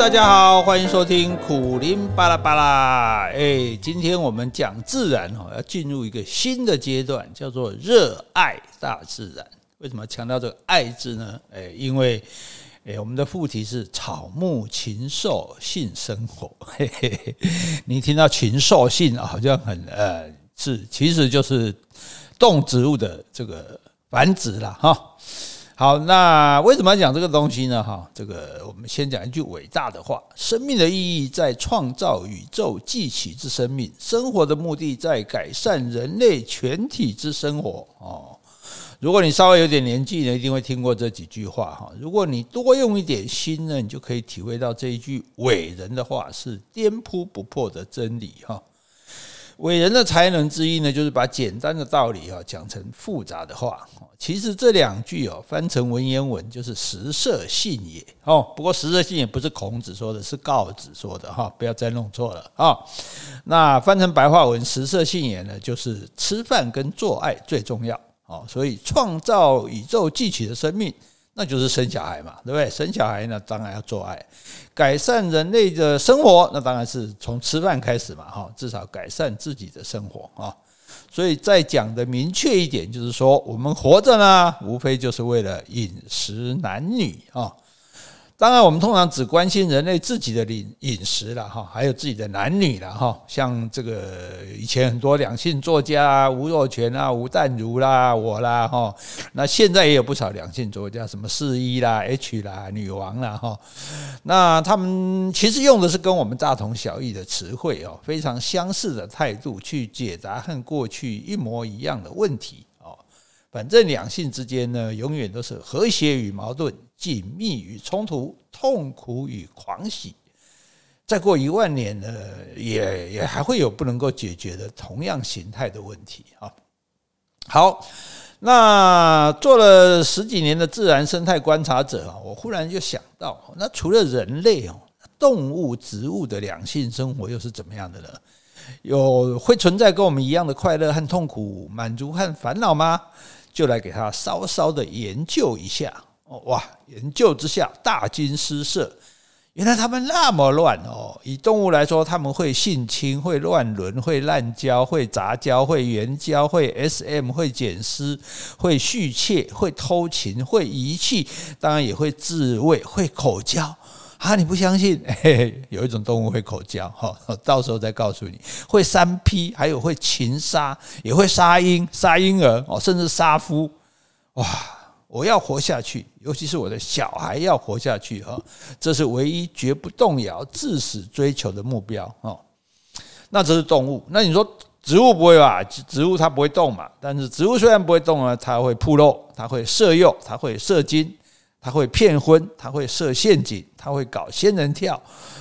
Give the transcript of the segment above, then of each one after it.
大家好，欢迎收听苦林巴拉巴拉。哎，今天我们讲自然哦，要进入一个新的阶段，叫做热爱大自然。为什么强调这个“爱”字呢？哎，因为哎，我们的副题是草木禽兽性生活。嘿嘿嘿，你听到禽兽性啊好像很呃是，其实就是动植物的这个繁殖了哈。好，那为什么要讲这个东西呢？哈，这个我们先讲一句伟大的话：生命的意义在创造宇宙记起之生命，生活的目的在改善人类全体之生活。哦，如果你稍微有点年纪呢，一定会听过这几句话哈。如果你多用一点心呢，你就可以体会到这一句伟人的话是颠扑不破的真理哈。伟人的才能之一呢，就是把简单的道理啊讲成复杂的话。其实这两句哦，翻成文言文就是“食色性也”哦。不过“食色性也”不是孔子说的，是告子说的哈，不要再弄错了啊。那翻成白话文，“食色性也”呢，就是吃饭跟做爱最重要哦。所以创造宇宙继起的生命。那就是生小孩嘛，对不对？生小孩呢，当然要做爱，改善人类的生活，那当然是从吃饭开始嘛，哈，至少改善自己的生活啊。所以再讲的明确一点，就是说我们活着呢，无非就是为了饮食男女啊。当然，我们通常只关心人类自己的饮饮食了哈，还有自己的男女了哈。像这个以前很多两性作家，吴若权啊、吴淡如啦、我啦哈。那现在也有不少两性作家，什么四一啦、H 啦、女王啦哈。那他们其实用的是跟我们大同小异的词汇哦，非常相似的态度去解答和过去一模一样的问题哦。反正两性之间呢，永远都是和谐与矛盾。紧密与冲突，痛苦与狂喜，再过一万年呢，也也还会有不能够解决的同样形态的问题啊。好，那做了十几年的自然生态观察者啊，我忽然就想到，那除了人类哦，动物、植物的两性生活又是怎么样的呢？有会存在跟我们一样的快乐和痛苦、满足和烦恼吗？就来给他稍稍的研究一下。哇！研究之下大惊失色，原来他们那么乱哦。以动物来说，他们会性侵、会乱伦、会滥交、会杂交、会援交、会 SM、会捡尸、会续妾、会偷情、会遗弃，当然也会自慰、会口交啊！你不相信？嘿嘿，有一种动物会口交哈，到时候再告诉你。会三 P，还有会情杀，也会杀婴、杀婴儿哦，甚至杀夫哇！我要活下去，尤其是我的小孩要活下去哈，这是唯一绝不动摇、至死追求的目标哦。那这是动物，那你说植物不会吧？植物它不会动嘛，但是植物虽然不会动啊，它会铺路，它会射诱，它会射精。他会骗婚，他会设陷阱，他会搞仙人跳，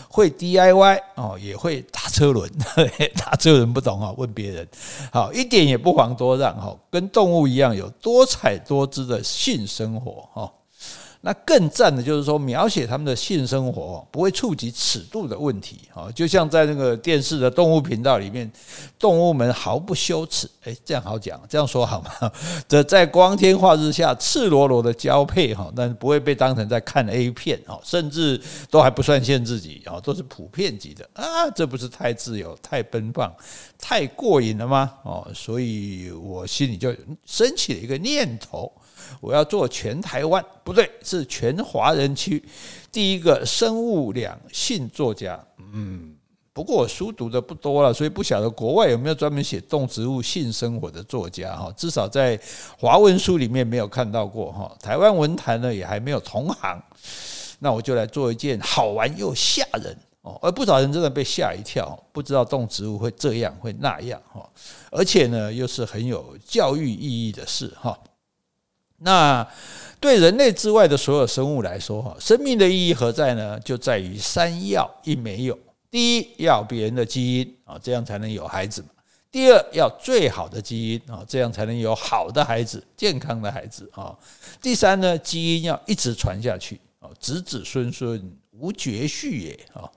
会 DIY 哦，也会打车轮。打车轮不懂啊，问别人。好，一点也不遑多让哈，跟动物一样有多彩多姿的性生活哈。那更赞的就是说，描写他们的性生活不会触及尺度的问题啊，就像在那个电视的动物频道里面，动物们毫不羞耻，哎，这样好讲，这样说好吗？这在光天化日下赤裸裸的交配哈，但是不会被当成在看 A 片啊，甚至都还不算限自己啊，都是普遍级的啊，这不是太自由、太奔放、太过瘾了吗？哦，所以我心里就升起了一个念头。我要做全台湾不对，是全华人区第一个生物两性作家。嗯，不过我书读的不多了，所以不晓得国外有没有专门写动植物性生活的作家哈。至少在华文书里面没有看到过哈。台湾文坛呢也还没有同行。那我就来做一件好玩又吓人哦，而不少人真的被吓一跳，不知道动植物会这样会那样哈，而且呢又是很有教育意义的事哈。那对人类之外的所有生物来说，哈，生命的意义何在呢？就在于三要一没有：第一，要别人的基因啊，这样才能有孩子；第二，要最好的基因啊，这样才能有好的孩子、健康的孩子啊；第三呢，基因要一直传下去啊，子子孙孙无绝续也啊。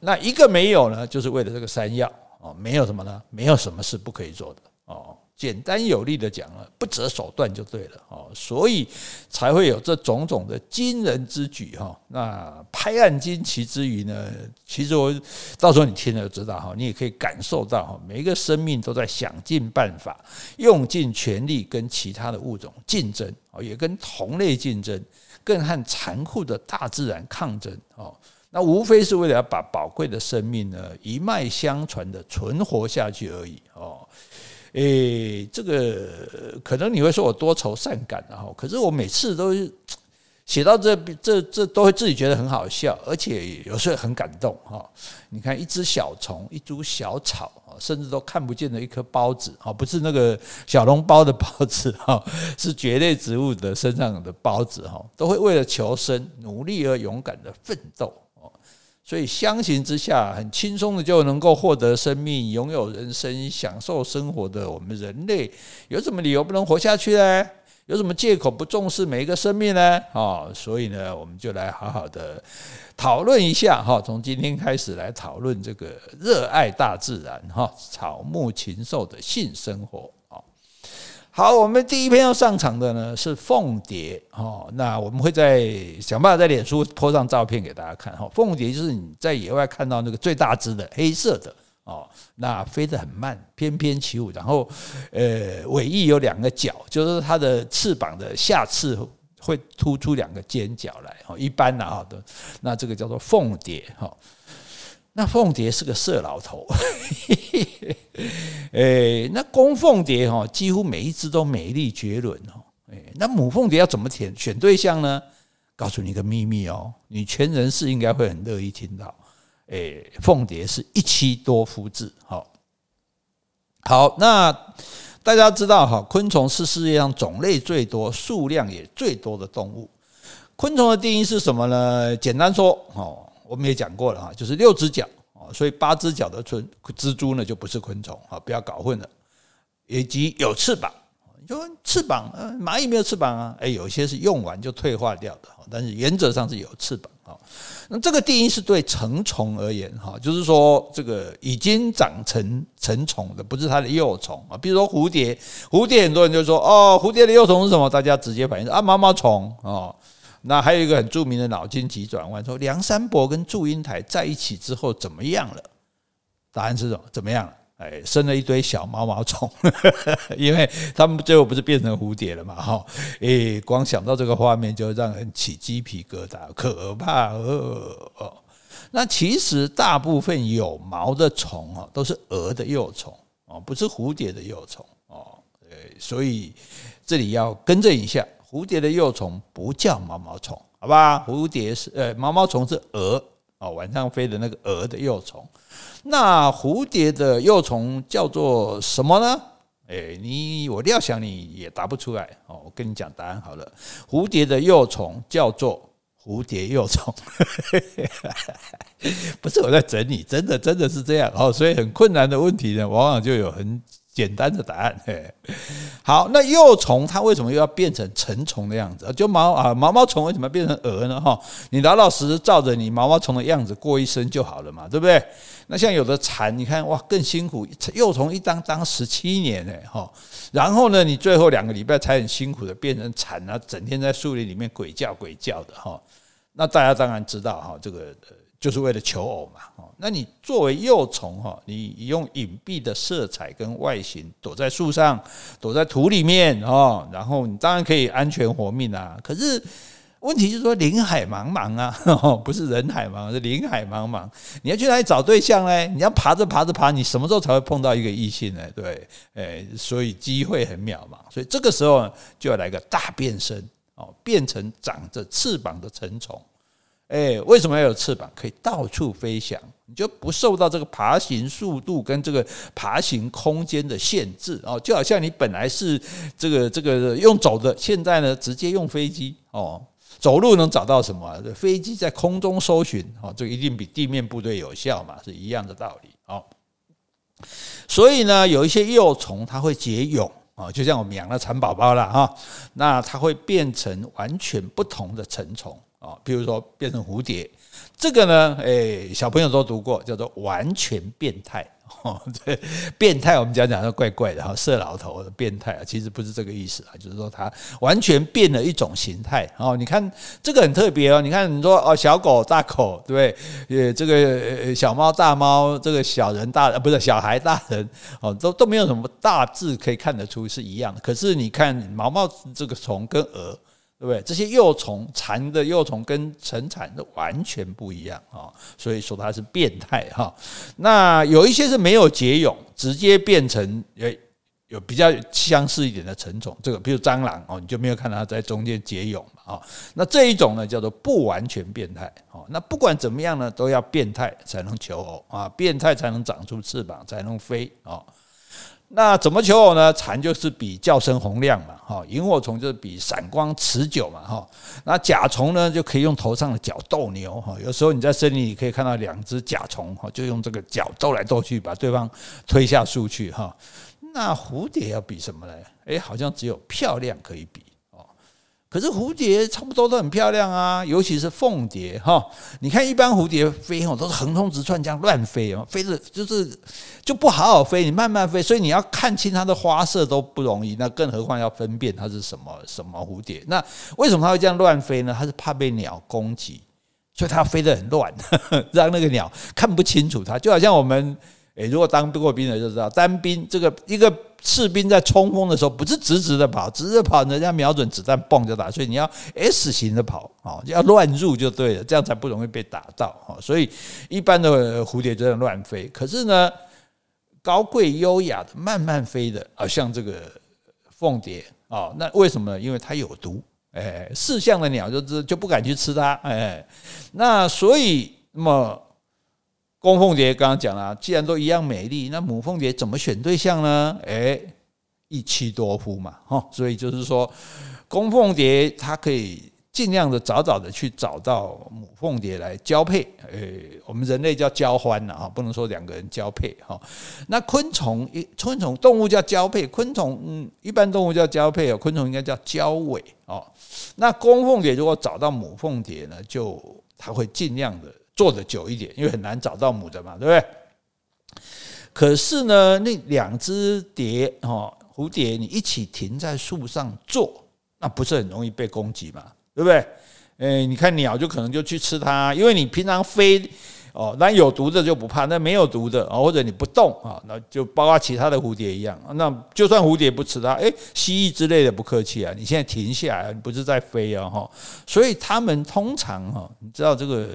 那一个没有呢，就是为了这个三要啊，没有什么呢？没有什么是不可以做的哦。简单有力的讲了，不择手段就对了哦，所以才会有这种种的惊人之举哈。那拍案惊奇之余呢，其实我到时候你听了就知道哈，你也可以感受到哈，每一个生命都在想尽办法，用尽全力跟其他的物种竞争哦，也跟同类竞争，更和残酷的大自然抗争哦。那无非是为了要把宝贵的生命呢一脉相传的存活下去而已哦。诶，这个可能你会说我多愁善感然后，可是我每次都写到这这这都会自己觉得很好笑，而且有时候很感动哈。你看一只小虫，一株小草，甚至都看不见的一颗孢子啊，不是那个小笼包的包子哈，是蕨类植物的身上的孢子哈，都会为了求生努力而勇敢的奋斗哦。所以相形之下，很轻松的就能够获得生命、拥有人生、享受生活的我们人类，有什么理由不能活下去呢？有什么借口不重视每一个生命呢？啊，所以呢，我们就来好好的讨论一下哈。从今天开始来讨论这个热爱大自然哈，草木禽兽的性生活。好，我们第一篇要上场的呢是凤蝶哦。那我们会在想办法在脸书 po 上照片给大家看哈。凤蝶就是你在野外看到那个最大只的黑色的哦，那飞得很慢，翩翩起舞，然后呃尾翼有两个角，就是它的翅膀的下翅会突出两个尖角来哦。一般的啊的，那这个叫做凤蝶哈。那凤蝶是个色老头，诶，那公凤蝶哈，几乎每一只都美丽绝伦哦。诶，那母凤蝶要怎么选选对象呢？告诉你一个秘密哦，女权人士应该会很乐意听到。诶，凤蝶是一妻多夫制。好，好，那大家知道哈，昆虫是世界上种类最多、数量也最多的动物。昆虫的定义是什么呢？简单说，哦。我们也讲过了哈，就是六只脚啊，所以八只脚的昆蜘蛛呢就不是昆虫啊，不要搞混了。以及有翅膀，就翅膀，蚂蚁没有翅膀啊，哎，有些是用完就退化掉的，但是原则上是有翅膀啊。那这个定义是对成虫而言哈，就是说这个已经长成成虫的，不是它的幼虫啊。比如说蝴蝶，蝴蝶很多人就说哦，蝴蝶的幼虫是什么？大家直接反应啊，毛毛虫啊。那还有一个很著名的脑筋急转弯，说梁山伯跟祝英台在一起之后怎么样了？答案是什么？怎么样了？哎，生了一堆小毛毛虫，因为他们最后不是变成蝴蝶了嘛？哈，哎，光想到这个画面就让人起鸡皮疙瘩，可怕哦！那其实大部分有毛的虫啊，都是蛾的幼虫哦，不是蝴蝶的幼虫哦。所以这里要更正一下。蝴蝶的幼虫不叫毛毛虫，好吧？蝴蝶是呃，毛毛虫是蛾哦，晚上飞的那个蛾的幼虫。那蝴蝶的幼虫叫做什么呢？诶，你我料想你也答不出来哦。我跟你讲答案好了，蝴蝶的幼虫叫做蝴蝶幼虫，不是我在整你，真的真的是这样哦。所以很困难的问题呢，往往就有很。简单的答案，嘿，好，那幼虫它为什么又要变成成虫的样子？就毛啊，毛毛虫为什么变成蛾呢？哈，你老老实实照着你毛毛虫的样子过一生就好了嘛，对不对？那像有的蝉，你看哇，更辛苦，幼虫一当当十七年呢，哈，然后呢，你最后两个礼拜才很辛苦的变成蝉啊，整天在树林里面鬼叫鬼叫的哈。那大家当然知道哈，这个。就是为了求偶嘛，哦，那你作为幼虫哈，你用隐蔽的色彩跟外形躲在树上，躲在土里面哦，然后你当然可以安全活命啊。可是问题就是说，林海茫茫啊，不是人海茫茫，是林海茫茫。你要去哪里找对象呢？你要爬着爬着爬，你什么时候才会碰到一个异性呢？对，诶，所以机会很渺茫。所以这个时候就要来个大变身哦，变成长着翅膀的成虫。哎，为什么要有翅膀？可以到处飞翔，你就不受到这个爬行速度跟这个爬行空间的限制哦。就好像你本来是这个这个用走的，现在呢直接用飞机哦。走路能找到什么？飞机在空中搜寻哦，这一定比地面部队有效嘛，是一样的道理哦。所以呢，有一些幼虫它会结蛹啊，就像我们养了蚕宝宝了哈，那它会变成完全不同的成虫。啊，比如说变成蝴蝶，这个呢，诶，小朋友都读过，叫做完全变态。哦，对，变态我们讲讲都怪怪的哈，色老头的变态啊，其实不是这个意思啊，就是说它完全变了一种形态哦。你看这个很特别哦，你看你说哦，小狗大狗，对不对？呃，这个小猫大猫，这个小人大人不是小孩大人哦，都都没有什么大致可以看得出是一样的。可是你看毛毛这个虫跟蛾。对不对？这些幼虫蚕的幼虫跟成蚕的完全不一样啊，所以说它是变态哈。那有一些是没有结蛹，直接变成诶有比较相似一点的成虫，这个比如蟑螂哦，你就没有看到它在中间结蛹嘛啊。那这一种呢叫做不完全变态哦。那不管怎么样呢，都要变态才能求偶啊，变态才能长出翅膀，才能飞啊。那怎么求偶呢？蝉就是比叫声洪亮嘛，哈，萤火虫就是比闪光持久嘛，哈。那甲虫呢，就可以用头上的角斗牛，哈。有时候你在森林里可以看到两只甲虫，哈，就用这个角斗来斗去，把对方推下树去，哈。那蝴蝶要比什么呢？诶，好像只有漂亮可以比。可是蝴蝶差不多都很漂亮啊，尤其是凤蝶哈。你看一般蝴蝶飞哦，都是横冲直撞这样乱飞哦，飞着就是就不好好飞，你慢慢飞，所以你要看清它的花色都不容易，那更何况要分辨它是什么什么蝴蝶。那为什么它会这样乱飞呢？它是怕被鸟攻击，所以它飞得很乱，让那个鸟看不清楚它。就好像我们诶，如果当过兵的就知道，单兵这个一个。士兵在冲锋的时候，不是直直的跑，直直跑，人家瞄准子弹，嘣就打。所以你要 S 型的跑啊，要乱入就对了，这样才不容易被打到啊。所以一般的蝴蝶就这样乱飞。可是呢，高贵优雅的慢慢飞的啊，像这个凤蝶啊，那为什么呢？因为它有毒，哎，识相的鸟就就不敢去吃它，哎，那所以那么。公凤蝶刚刚讲了，既然都一样美丽，那母凤蝶怎么选对象呢？诶，一妻多夫嘛，哈，所以就是说，公凤蝶它可以尽量的早早的去找到母凤蝶来交配，诶，我们人类叫交欢了哈，不能说两个人交配哈。那昆虫一昆虫动物叫交配，昆虫嗯，一般动物叫交配哦，昆虫应该叫交尾哦。那公凤蝶如果找到母凤蝶呢，就它会尽量的。做的久一点，因为很难找到母的嘛，对不对？可是呢，那两只蝶哦，蝴蝶，你一起停在树上做，那不是很容易被攻击嘛，对不对？诶，你看鸟就可能就去吃它，因为你平常飞哦，那有毒的就不怕，那没有毒的啊，或者你不动啊，那就包括其他的蝴蝶一样，那就算蝴蝶不吃它，诶，蜥蜴之类的不客气啊，你现在停下来，你不是在飞啊哈，所以它们通常哈，你知道这个。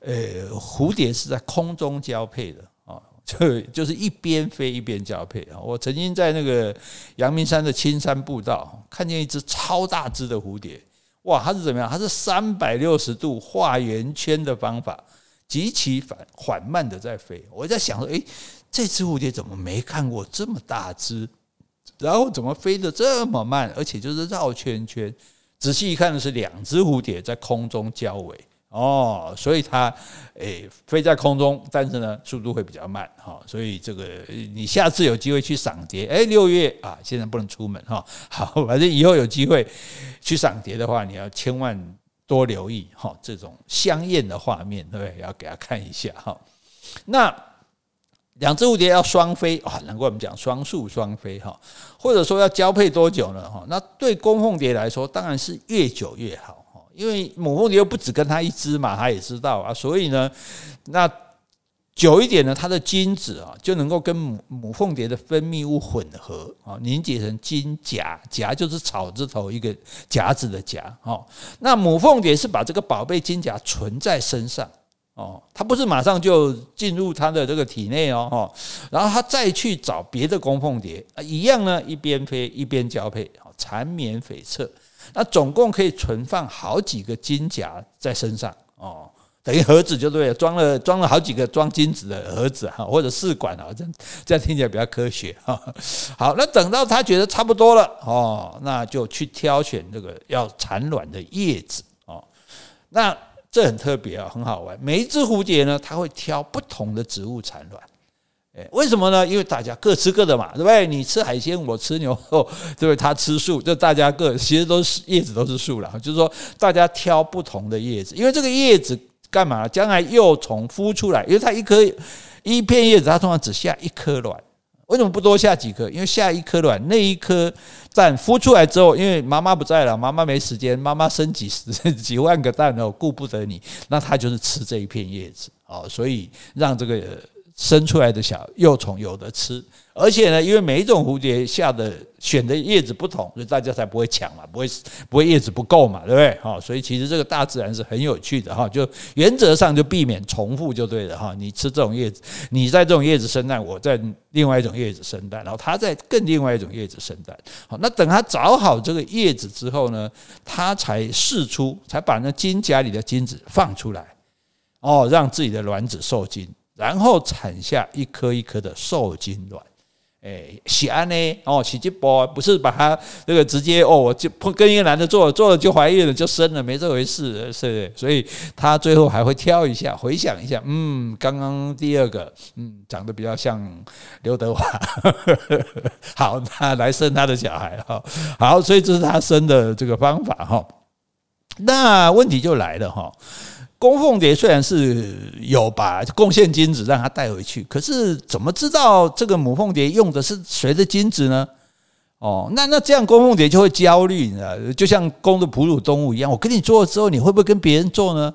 呃，蝴蝶是在空中交配的啊，就就是一边飞一边交配啊。我曾经在那个阳明山的青山步道看见一只超大只的蝴蝶，哇，它是怎么样？它是三百六十度画圆圈的方法，极其缓缓慢的在飞。我在想说，诶，这只蝴蝶怎么没看过这么大只？然后怎么飞得这么慢？而且就是绕圈圈。仔细一看是两只蝴蝶在空中交尾。哦，所以它诶飞在空中，但是呢速度会比较慢哈，所以这个你下次有机会去赏蝶，诶六月啊，现在不能出门哈，好，反正以后有机会去赏蝶的话，你要千万多留意哈，这种香艳的画面，对不对？要给他看一下哈。那两只蝴蝶要双飞啊，难怪我们讲双宿双飞哈，或者说要交配多久呢？哈，那对公凤蝶来说，当然是越久越好。因为母凤蝶又不只跟它一只嘛，它也知道啊，所以呢，那久一点呢，它的精子啊就能够跟母母凤蝶的分泌物混合啊，凝结成金荚，荚就是草字头一个夹子的夹哦。那母凤蝶是把这个宝贝金荚存在身上哦，它不是马上就进入它的这个体内哦，然后它再去找别的公凤蝶啊，一样呢，一边飞一边交配，缠绵悱恻。那总共可以存放好几个精荚在身上哦，等于盒子就对了，装了装了好几个装金子的盒子哈，或者试管啊，这样这样听起来比较科学哈。好，那等到他觉得差不多了哦，那就去挑选这个要产卵的叶子哦。那这很特别啊，很好玩。每一只蝴蝶呢，它会挑不同的植物产卵。为什么呢？因为大家各吃各的嘛，对不对？你吃海鲜，我吃牛肉，对不对？他吃素，就大家各其实都是叶子都是素了，就是说大家挑不同的叶子，因为这个叶子干嘛？将来幼虫孵出来，因为它一颗一片叶子它通常只下一颗卵。为什么不多下几颗？因为下一颗卵，那一颗蛋孵出来之后，因为妈妈不在了，妈妈没时间，妈妈生几十几万个蛋哦，顾不得你，那它就是吃这一片叶子哦，所以让这个生出来的小幼虫有的吃。而且呢，因为每一种蝴蝶下的选的叶子不同，所以大家才不会抢嘛，不会不会叶子不够嘛，对不对？哈，所以其实这个大自然是很有趣的哈，就原则上就避免重复就对了哈。你吃这种叶子，你在这种叶子生蛋，我在另外一种叶子生蛋，然后它在更另外一种叶子生蛋。好，那等它找好这个叶子之后呢，它才释出，才把那金荚里的精子放出来，哦，让自己的卵子受精，然后产下一颗一颗的受精卵。哎，喜安呢？哦，奇迹波不是把它这个直接哦，我就跟一个男的做，做了就怀孕了，就生了，没这回事，是？所以他最后还会挑一下，回想一下，嗯，刚刚第二个，嗯，长得比较像刘德华，好，那来生他的小孩哈，好，所以这是他生的这个方法哈。那问题就来了哈。公凤蝶虽然是有把贡献精子让它带回去，可是怎么知道这个母凤蝶用的是谁的精子呢？哦，那那这样公凤蝶就会焦虑，你知道，就像公的哺乳动物一样，我跟你做了之后，你会不会跟别人做呢？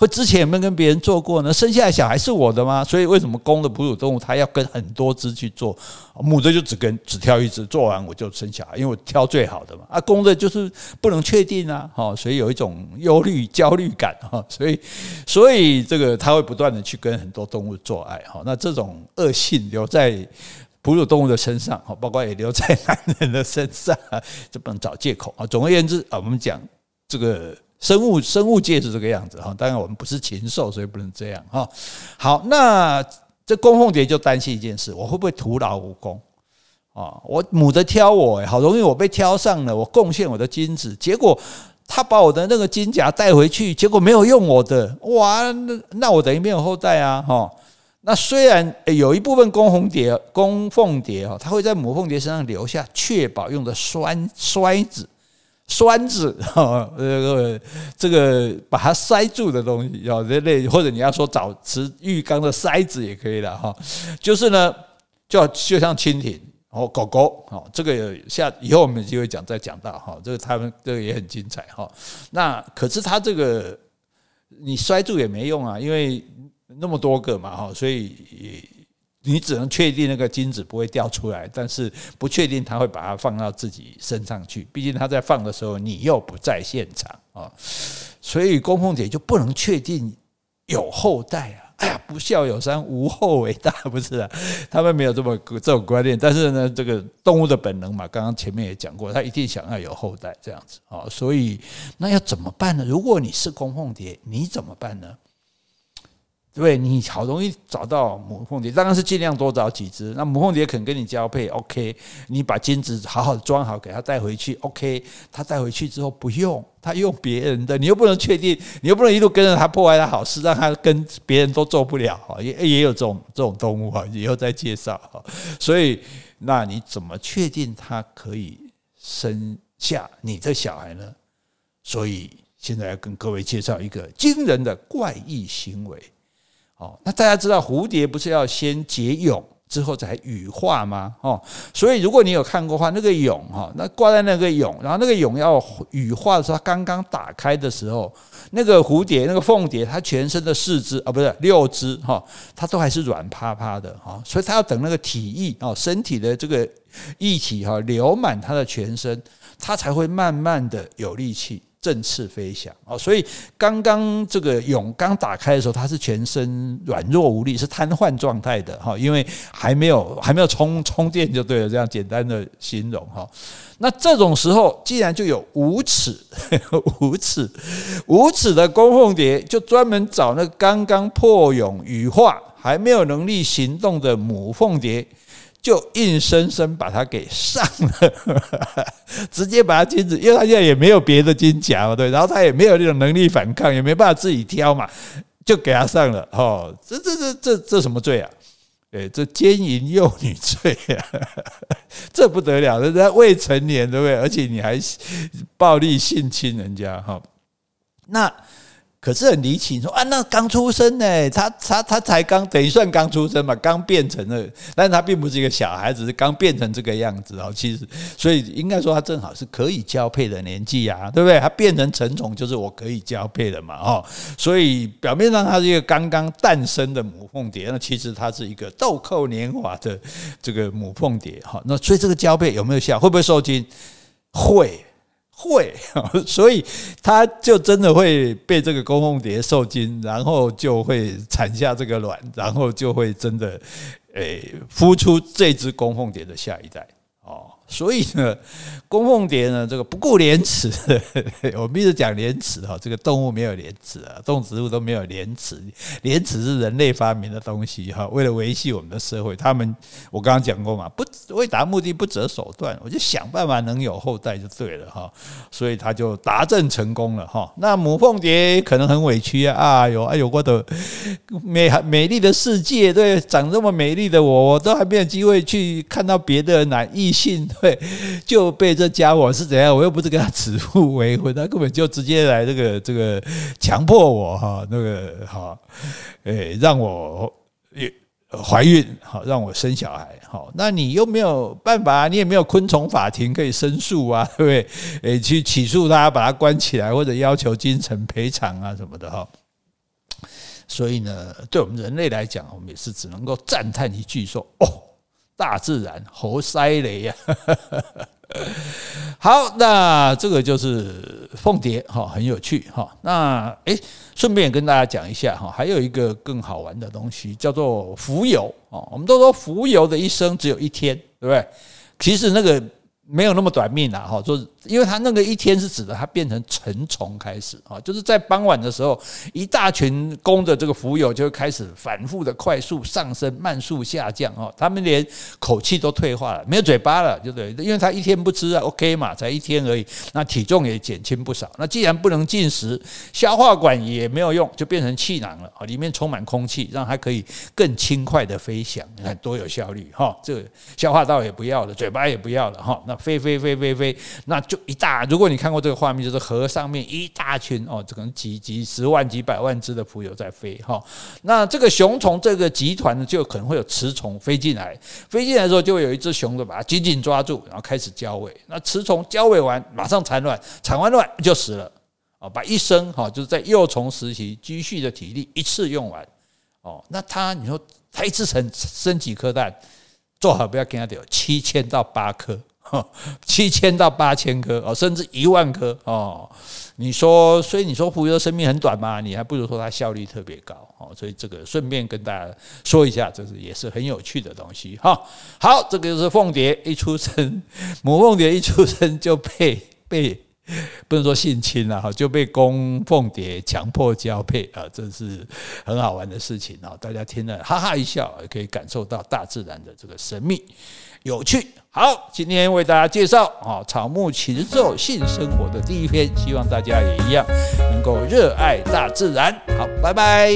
或之前有没有跟别人做过呢？生下来小孩是我的吗？所以为什么公的哺乳动物它要跟很多只去做，母的就只跟只挑一只，做完我就生小孩，因为我挑最好的嘛。啊，公的就是不能确定啊，哈，所以有一种忧虑、焦虑感哈，所以所以这个它会不断的去跟很多动物做爱哈。那这种恶性留在哺乳动物的身上，哈，包括也留在男人的身上，这不能找借口啊。总而言之啊，我们讲这个。生物生物界是这个样子哈，当然我们不是禽兽，所以不能这样哈。好，那这公凤蝶就担心一件事：我会不会徒劳无功啊？我母的挑我，好容易我被挑上了，我贡献我的精子，结果他把我的那个金甲带回去，结果没有用我的，哇，那那我等于没有后代啊哈。那虽然有一部分公红蝶、公凤蝶哈，它会在母凤蝶身上留下确保用的栓栓子。栓子 哈，这个，这个把它塞住的东西，要人类，或者你要说找持浴缸的塞子也可以的哈。就是呢，就就像蜻蜓哦，狗狗哦，这个下以后我们就会讲，再讲到哈，这个他们这个也很精彩哈。那可是它这个你塞住也没用啊，因为那么多个嘛哈，所以。你只能确定那个精子不会掉出来，但是不确定他会把它放到自己身上去。毕竟他在放的时候，你又不在现场啊，所以公凤蝶就不能确定有后代啊！哎呀，不孝有三，无后为大，不是啊？他们没有这么这种观念。但是呢，这个动物的本能嘛，刚刚前面也讲过，他一定想要有后代这样子啊。所以那要怎么办呢？如果你是公凤蝶，你怎么办呢？对，你好容易找到母凤蝶，当然是尽量多找几只。那母凤蝶肯跟你交配，OK，你把精子好好的装好，给它带回去，OK。它带回去之后不用，它用别人的，你又不能确定，你又不能一路跟着它破坏它好事，让它跟别人都做不了哈。也也有这种这种动物哈，以后再介绍哈。所以，那你怎么确定它可以生下你的小孩呢？所以现在要跟各位介绍一个惊人的怪异行为。哦，那大家知道蝴蝶不是要先结蛹之后才羽化吗？哦，所以如果你有看过话，那个蛹哈，那挂在那个蛹，然后那个蛹要羽化的时候，它刚刚打开的时候，那个蝴蝶那个凤蝶，它全身的四肢啊，不是六肢哈，它都还是软趴趴的哈，所以它要等那个体液哦，身体的这个液体哈流满它的全身，它才会慢慢的有力气。振翅飞翔哦，所以刚刚这个蛹刚打开的时候，它是全身软弱无力，是瘫痪状态的哈，因为还没有还没有充充电就对了，这样简单的形容哈。那这种时候，既然就有无齿 无齿无齿的公凤蝶，就专门找那刚刚破蛹羽化还没有能力行动的母凤蝶。就硬生生把他给上了，直接把它精子，因为他现在也没有别的金甲嘛，对，然后他也没有那种能力反抗，也没办法自己挑嘛，就给他上了。哦，这这这这这什么罪啊？对，这奸淫幼女罪啊，这不得了，人家未成年，对不对？而且你还暴力性侵人家，哈，那。可是很离奇，说啊，那刚出生呢，他他他才刚等于算刚出生嘛，刚变成了，但是他并不是一个小孩子，是刚变成这个样子哦。其实，所以应该说他正好是可以交配的年纪啊，对不对？他变成成虫就是我可以交配的嘛，哦。所以表面上它是一个刚刚诞生的母凤蝶，那其实它是一个豆蔻年华的这个母凤蝶哈。那所以这个交配有没有效？会不会受精？会。会，所以他就真的会被这个公凤蝶受精，然后就会产下这个卵，然后就会真的诶孵出这只公凤蝶的下一代。所以呢，公凤蝶呢，这个不顾廉耻，我们一直讲廉耻哈，这个动物没有廉耻啊，动植物都没有廉耻，廉耻是人类发明的东西哈。为了维系我们的社会，他们我刚刚讲过嘛，不为达目的不择手段，我就想办法能有后代就对了哈。所以他就达阵成功了哈。那母凤蝶可能很委屈啊，哎呦哎呦，我的美美丽的世界，对，长这么美丽的我，我都还没有机会去看到别的男异性。对，就被这家伙是怎样？我又不是跟他指腹为婚，他根本就直接来这个这个强迫我哈，那个哈，诶，让我怀孕，好让我生小孩，好，那你又没有办法，你也没有昆虫法庭可以申诉啊，对不对？诶，去起诉他，把他关起来，或者要求精神赔偿啊什么的哈。所以呢，对我们人类来讲，我们也是只能够赞叹一句说：哦。大自然猴塞雷呀！好，那这个就是凤蝶哈，很有趣哈。那诶，顺便跟大家讲一下哈，还有一个更好玩的东西叫做浮游哦。我们都说浮游的一生只有一天，对不对？其实那个。没有那么短命啊，哈，就是因为他那个一天是指的它变成成虫开始啊，就是在傍晚的时候，一大群公的这个蜉蝣就会开始反复的快速上升，慢速下降啊，他们连口气都退化了，没有嘴巴了，就对，因为他一天不吃啊，OK 嘛，才一天而已，那体重也减轻不少。那既然不能进食，消化管也没有用，就变成气囊了啊，里面充满空气，让它可以更轻快的飞翔，你看多有效率哈，这个消化道也不要了，嘴巴也不要了哈，那。飞飞飞飞飞，那就一大。如果你看过这个画面，就是河上面一大群哦，这可能几几十万、几百万只的蜉蝣在飞哈。那这个雄虫这个集团呢，就可能会有雌虫飞进来，飞进来的时候就会有一只雄的把它紧紧抓住，然后开始交尾。那雌虫交尾完，马上产卵，产完卵就死了哦，把一生哈就是在幼虫时期积蓄的体力一次用完哦。那它你说它一次生生几颗蛋？做好不要跟它丢，七千到八颗。七千到八千颗哦，甚至一万颗哦。你说，所以你说蜉蝣生命很短嘛？你还不如说它效率特别高哦。所以这个顺便跟大家说一下，这是也是很有趣的东西哈。好，这个就是凤蝶一出生，母凤蝶一出生就被被不能说性侵了哈，就被公凤蝶强迫交配啊，这是很好玩的事情啊。大家听了哈哈一笑，也可以感受到大自然的这个神秘。有趣，好，今天为大家介绍啊，草木禽兽性生活的第一篇，希望大家也一样能够热爱大自然。好，拜拜。